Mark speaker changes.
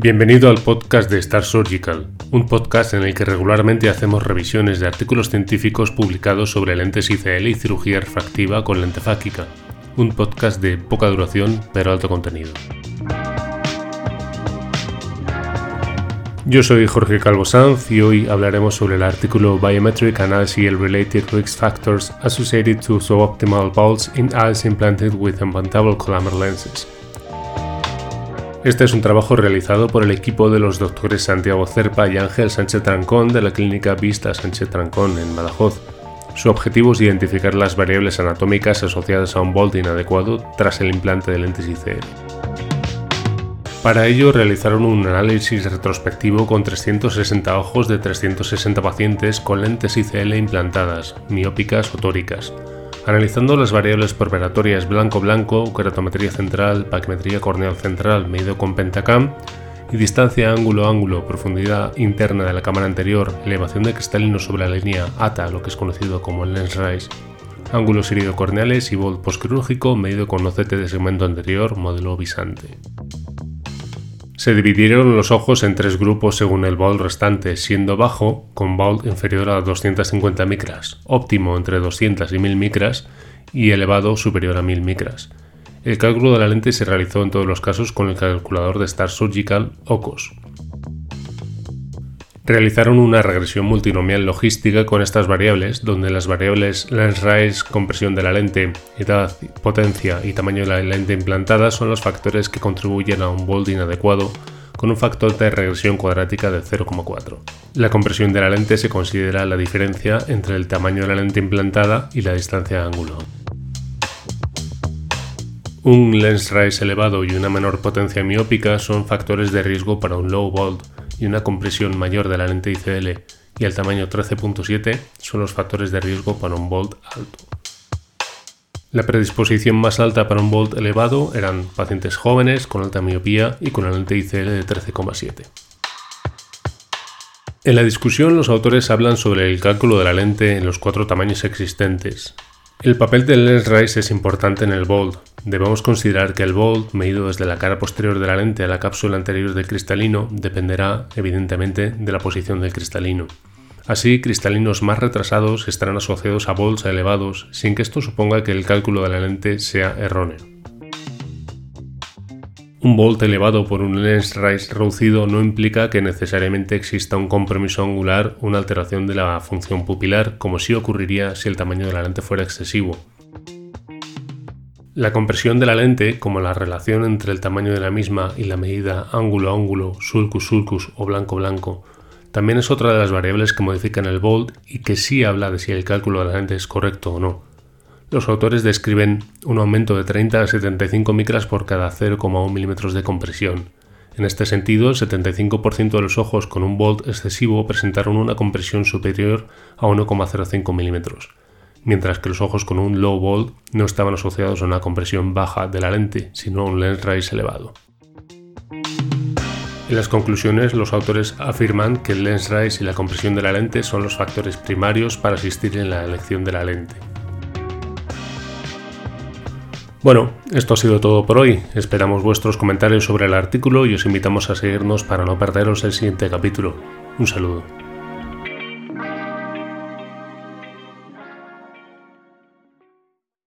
Speaker 1: Bienvenido al podcast de Star Surgical, un podcast en el que regularmente hacemos revisiones de artículos científicos publicados sobre lentes ICL y cirugía refractiva con lente fáquica, un podcast de poca duración pero alto contenido. Yo soy Jorge Calvo Sanz y hoy hablaremos sobre el artículo Biometric Analysis Related Risk Factors Associated to Suboptimal Pulse in Eyes Implanted with Implantable Columnar Lenses este es un trabajo realizado por el equipo de los doctores Santiago Cerpa y Ángel Sánchez Trancón de la clínica Vista Sánchez Trancón en Badajoz. Su objetivo es identificar las variables anatómicas asociadas a un bolt inadecuado tras el implante de lentes ICL. Para ello realizaron un análisis retrospectivo con 360 ojos de 360 pacientes con lentes ICL implantadas, miópicas o tóricas, Analizando las variables preparatorias blanco-blanco, keratometría central, paquimetría corneal central medido con pentacam y distancia ángulo-ángulo, profundidad interna de la cámara anterior, elevación de cristalino sobre la línea ATA, lo que es conocido como el lens rise, ángulos iridocorneales y volt postquirúrgico medido con OCT de segmento anterior, modelo visante. Se dividieron los ojos en tres grupos según el BOLD restante, siendo bajo, con BOLD inferior a 250 micras, óptimo entre 200 y 1000 micras y elevado superior a 1000 micras. El cálculo de la lente se realizó en todos los casos con el calculador de Star Surgical OCOS, realizaron una regresión multinomial logística con estas variables, donde las variables lens compresión de la lente, edad, potencia y tamaño de la lente implantada son los factores que contribuyen a un bold inadecuado con un factor de regresión cuadrática de 0,4. La compresión de la lente se considera la diferencia entre el tamaño de la lente implantada y la distancia de ángulo. Un lens rise elevado y una menor potencia miópica son factores de riesgo para un low bold y una compresión mayor de la lente ICL y el tamaño 13.7 son los factores de riesgo para un bolt alto. La predisposición más alta para un bolt elevado eran pacientes jóvenes con alta miopía y con la lente ICL de 13,7. En la discusión los autores hablan sobre el cálculo de la lente en los cuatro tamaños existentes, el papel del lens rise es importante en el bold. Debemos considerar que el bold, medido desde la cara posterior de la lente a la cápsula anterior del cristalino, dependerá, evidentemente, de la posición del cristalino. Así, cristalinos más retrasados estarán asociados a bolds elevados, sin que esto suponga que el cálculo de la lente sea erróneo. Un volt elevado por un lens rise reducido no implica que necesariamente exista un compromiso angular o una alteración de la función pupilar, como sí ocurriría si el tamaño de la lente fuera excesivo. La compresión de la lente, como la relación entre el tamaño de la misma y la medida ángulo-ángulo, sulcus-sulcus o blanco-blanco, también es otra de las variables que modifican el volt y que sí habla de si el cálculo de la lente es correcto o no. Los autores describen un aumento de 30 a 75 micras por cada 0,1 milímetros de compresión. En este sentido, el 75% de los ojos con un volt excesivo presentaron una compresión superior a 1,05 milímetros, mientras que los ojos con un low volt no estaban asociados a una compresión baja de la lente, sino a un lens rise elevado. En las conclusiones, los autores afirman que el lens rise y la compresión de la lente son los factores primarios para asistir en la elección de la lente. Bueno, esto ha sido todo por hoy. Esperamos vuestros comentarios sobre el artículo y os invitamos a seguirnos para no perderos el siguiente capítulo. Un saludo.